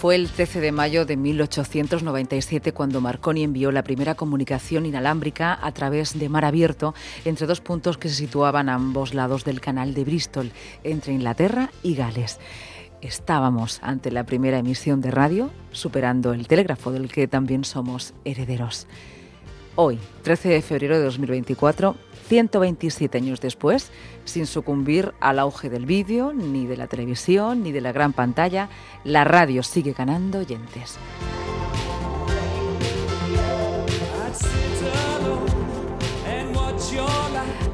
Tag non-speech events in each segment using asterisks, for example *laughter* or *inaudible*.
Fue el 13 de mayo de 1897 cuando Marconi envió la primera comunicación inalámbrica a través de mar abierto entre dos puntos que se situaban a ambos lados del canal de Bristol, entre Inglaterra y Gales. Estábamos ante la primera emisión de radio, superando el telégrafo del que también somos herederos. Hoy, 13 de febrero de 2024, 127 años después, sin sucumbir al auge del vídeo, ni de la televisión, ni de la gran pantalla, la radio sigue ganando oyentes.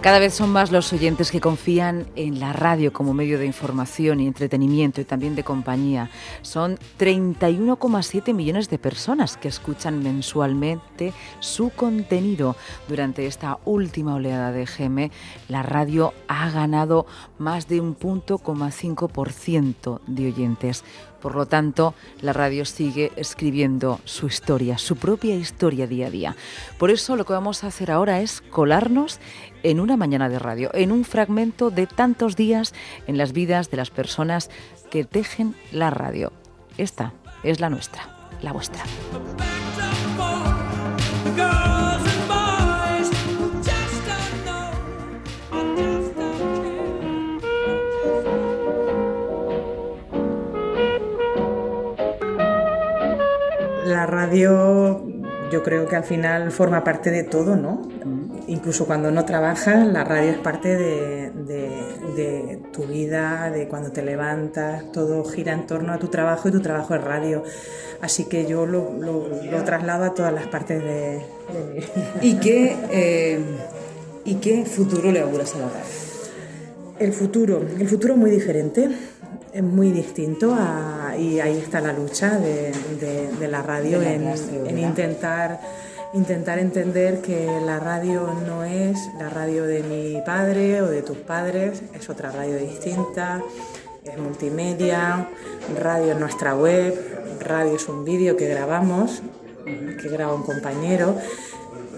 Cada vez son más los oyentes que confían en la radio como medio de información y entretenimiento y también de compañía. Son 31,7 millones de personas que escuchan mensualmente su contenido. Durante esta última oleada de GM, la radio ha ganado más de un punto ciento de oyentes. Por lo tanto, la radio sigue escribiendo su historia, su propia historia día a día. Por eso lo que vamos a hacer ahora es colarnos en una mañana de radio, en un fragmento de tantos días en las vidas de las personas que tejen la radio. Esta es la nuestra, la vuestra. La radio yo creo que al final forma parte de todo, ¿no? Incluso cuando no trabajas, la radio es parte de, tu vida, de cuando te levantas, todo gira en torno a tu trabajo y tu trabajo es radio. Así que yo lo, traslado a todas las partes de, ¿Y qué, eh, ¿Y qué futuro le auguras a la radio? El futuro, el futuro muy diferente es muy distinto y ahí está la lucha de, la radio en, intentar, intentar entender que la radio no es la radio de mi padre o de tus padres, es otra radio distinta, es multimedia, radio es nuestra web, radio es un vídeo que grabamos, que graba un compañero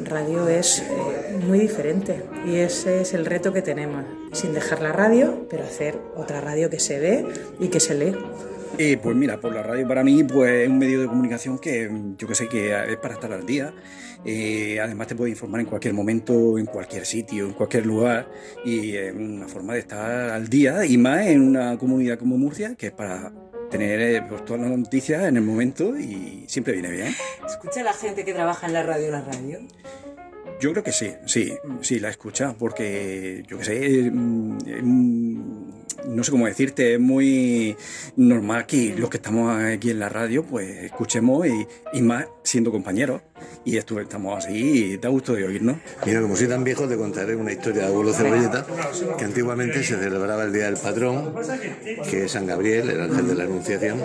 radio es eh, muy diferente y ese es el reto que tenemos, sin dejar la radio, pero hacer otra radio que se ve y que se lee. Y pues mira, por la radio para mí pues es un medio de comunicación que yo que sé que es para estar al día. Eh, además te puede informar en cualquier momento, en cualquier sitio, en cualquier lugar y es una forma de estar al día y más en una comunidad como Murcia que es para tener eh, pues, todas las noticias en el momento y siempre viene bien. ¿Escucha la gente que trabaja en la radio la radio? Yo creo que sí, sí, sí, la escucha, porque yo qué sé, mm, mm, no sé cómo decirte, es muy normal que los que estamos aquí en la radio, pues escuchemos y, más siendo compañeros. Y estamos así y da gusto de oírnos. Mira, como soy tan viejo, te contaré una historia de abuelo Cebolleta, que antiguamente se celebraba el Día del Patrón, que es San Gabriel, el ángel de la Anunciación,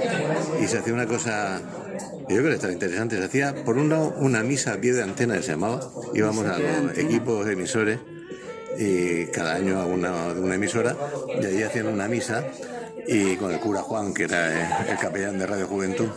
y se hacía una cosa yo creo que estaba interesante. Se hacía, por un lado, una misa a pie de antena, se llamaba. Íbamos a los equipos emisores y cada año a una, una emisora y allí hacían una misa y con el cura Juan, que era el capellán de Radio Juventud,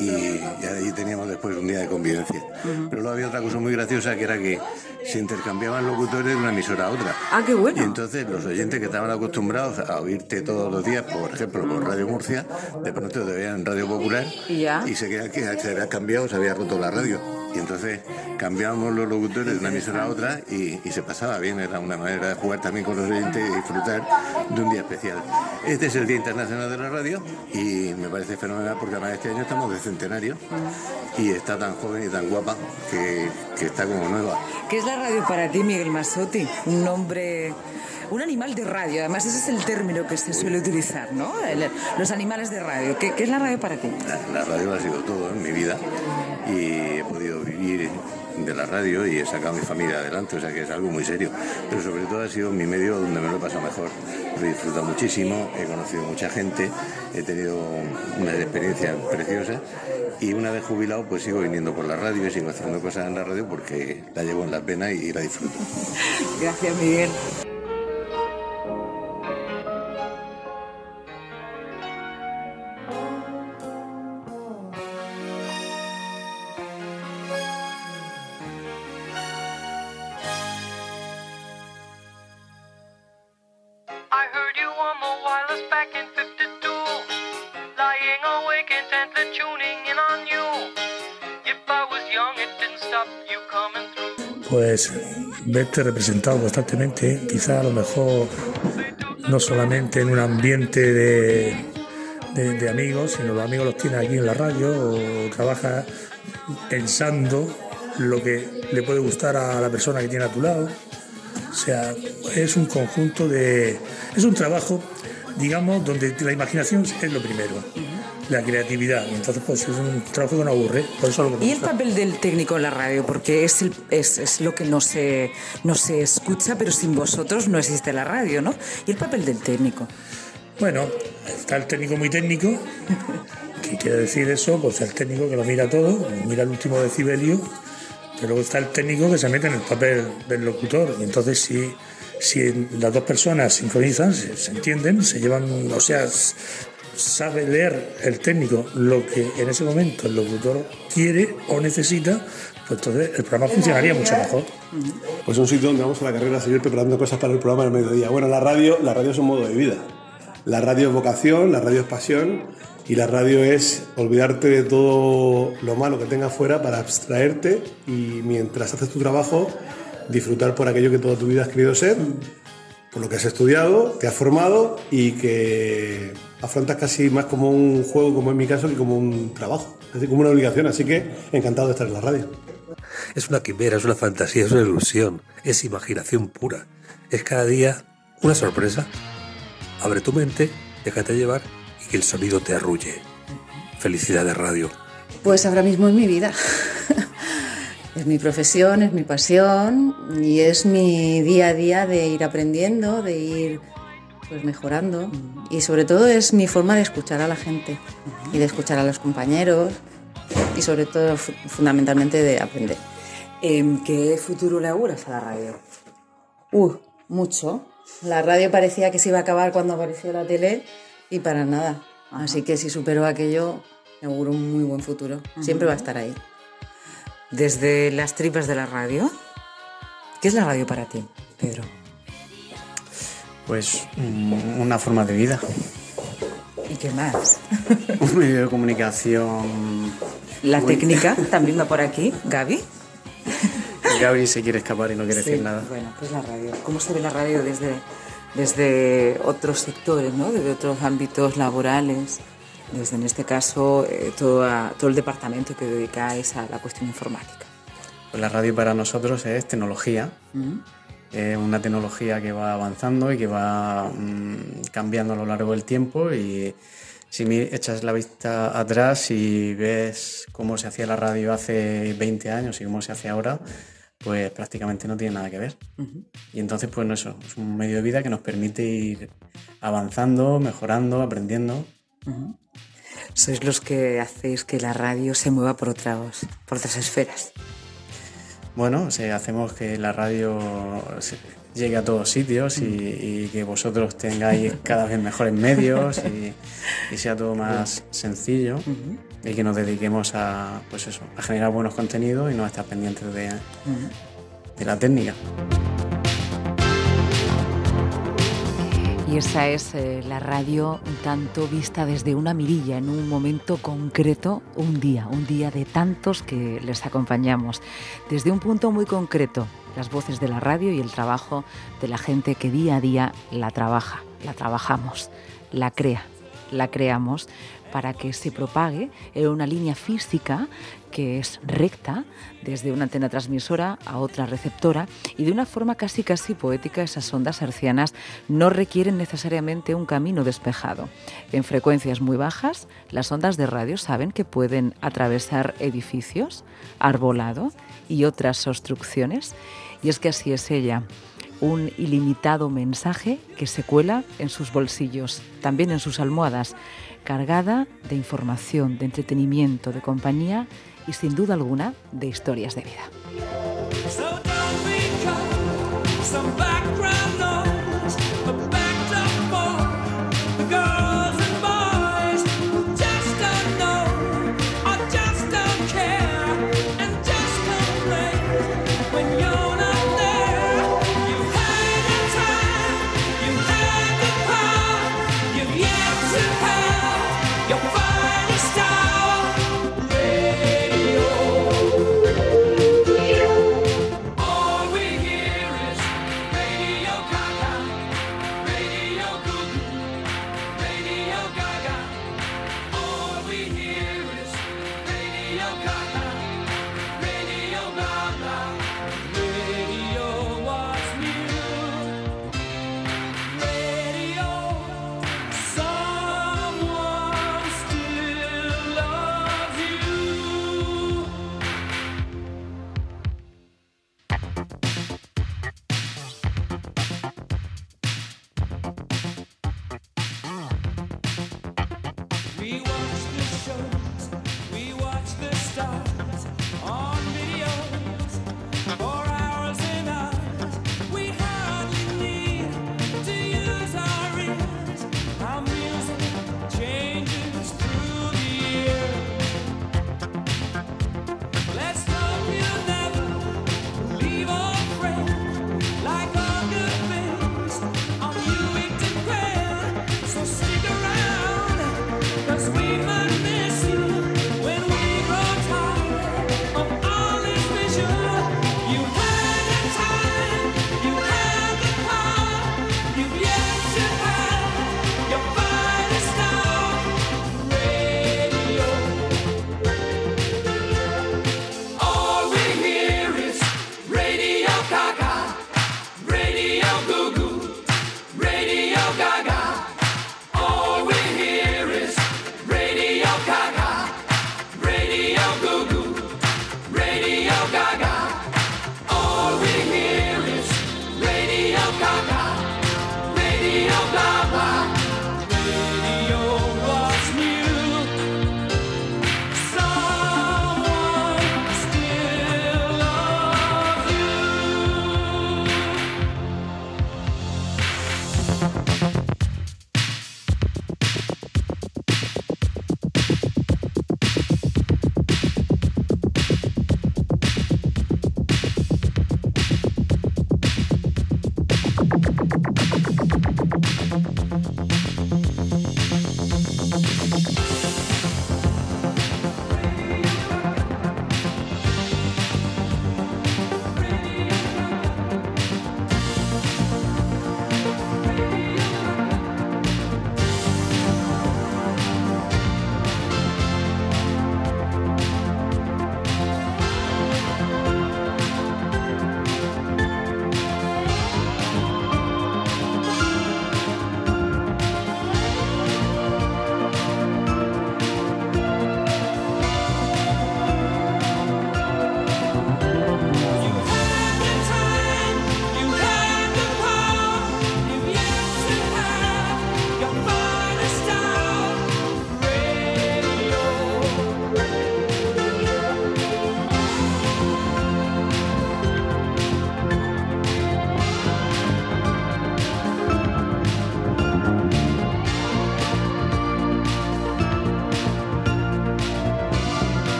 y, ahí teníamos después un día de convivencia. Pero luego había otra cosa muy graciosa que era que se intercambiaban locutores de una emisora a otra. Ah, qué bueno. Y entonces los oyentes que estaban acostumbrados a oírte todos los días, por ejemplo, por Radio Murcia, de pronto te veían en Radio Popular y, y se, que se había cambiado, se había roto la radio. Y entonces cambiábamos los locutores de una emisora a otra y, se pasaba bien, era una manera de jugar también con los oyentes y disfrutar de un día especial. Este es el Día Internacional de la Radio y me parece fenomenal porque además este año estamos de centenario y está tan joven y tan guapa que, que está como nueva. ¿Qué es la radio para ti, Miguel Masotti? Un nombre un animal de radio, además ese es el término que se suele utilizar, ¿no? los animales de radio. ¿Qué, es la radio para ti? La, radio ha sido todo en mi vida y he podido vivir de la radio y he sacado a mi familia adelante, o sea que es algo muy serio. Pero sobre todo ha sido mi medio donde me lo he pasado mejor. Lo he disfrutado muchísimo, he conocido mucha gente, he tenido una experiencia preciosa y una vez jubilado pues sigo viniendo por la radio y sigo haciendo cosas en la radio porque la llevo en la pena y la disfruto. *laughs* Gracias Miguel. Pues verte representado constantemente, quizá a lo mejor no solamente en un ambiente de, de, amigos, sino los amigos los tienes aquí en la radio o trabajas pensando lo que le puede gustar a la persona que tiene a tu lado. O sea, es un conjunto de... es un trabajo, digamos, donde la imaginación es lo primero la creatividad. Entonces, pues es un trabajo que no aburre. Por eso ¿Y el papel del técnico en la radio? Porque es, es, es, lo que no se, no se escucha, pero sin vosotros no existe la radio, ¿no? ¿Y el papel del técnico? Bueno, está el técnico muy técnico. *laughs* ¿Qué quiere decir eso? Pues el técnico que lo mira todo, mira el último decibelio, pero luego está el técnico que se mete en el papel del locutor. Y entonces, si, si las dos personas sincronizan, se, se entienden, se llevan, o sea, sabe leer el técnico lo que en ese momento el locutor quiere o necesita, pues entonces el programa funcionaría mucho mejor. Pues un sitio donde vamos a la carrera a seguir preparando cosas para el programa del mediodía. Bueno, la radio, la radio es un modo de vida. La radio es vocación, la radio es pasión y la radio es olvidarte de todo lo malo que tenga afuera para abstraerte y mientras haces tu trabajo disfrutar por aquello que toda tu vida has querido ser, por lo que has estudiado, te has formado y que afrontas casi más como un juego, como en mi caso, que como un trabajo, así como una obligación. Así que encantado de estar en la radio. Es una quimera, es una fantasía, es una ilusión, es imaginación pura. Es cada día una sorpresa. Abre tu mente, déjate llevar el sonido te arrulle. Felicidad de radio. Pues ahora mismo es mi vida. *laughs* es mi profesión, es mi pasión y es mi día a día de ir aprendiendo, de ir pues mejorando y sobre todo es mi forma de escuchar a la gente y de escuchar a los compañeros y sobre todo fundamentalmente de aprender. ¿En ¿Qué futuro le auguras a la radio? Uh, mucho. La radio parecía que se iba a acabar cuando apareció la tele y para nada. Así que si superó aquello, me auguro un muy buen futuro. Siempre va a estar ahí. Desde las tripas de la radio, ¿qué es la radio para ti, Pedro? Pues mm, una forma de vida. ¿Y qué más? *laughs* Un medio de comunicación. La técnica *laughs* también va por aquí, Gaby. Gaby se quiere escapar y no quiere decir nada. Bueno, pues la radio. ¿Cómo se ve la radio desde, desde otros sectores, ¿no? desde otros ámbitos laborales? Desde, en este caso, eh, todo, todo el departamento que dedicáis a la cuestión informática. Pues la radio para nosotros es tecnología. Es una tecnología que va avanzando y que va mm, cambiando a lo largo del tiempo y si echas la vista atrás y ves cómo se hacía la radio hace 20 años y cómo se hace ahora, pues prácticamente no tiene nada que ver. Y entonces, pues eso, es un medio de vida que nos permite ir avanzando, mejorando, aprendiendo. Sois los que hacéis que la radio se mueva por, otras, por otras esferas. Bueno, hacemos que la radio llegue a todos sitios y, que vosotros tengáis cada vez mejores medios y, *laughs* sea todo más sencillo y que nos dediquemos a, pues eso, a generar buenos contenidos y no estar pendientes de, de la técnica. Y esa es eh, la radio un tanto vista desde una mirilla, en un momento concreto, un día, un día de tantos que les acompañamos. Desde un punto muy concreto, las voces de la radio y el trabajo de la gente que día a día la trabaja, la trabajamos, la crea, la creamos para que se propague en una línea física que es recta desde una antena transmisora a otra receptora y de una forma casi casi poética esas ondas hercianas no requieren necesariamente un camino despejado. En frecuencias muy bajas, las ondas de radio saben que pueden atravesar edificios, arbolado y otras obstrucciones y es que así es ella un ilimitado mensaje que se cuela en sus bolsillos, también en sus almohadas, cargada de información, de entretenimiento, de compañía y sin duda alguna de historias de vida.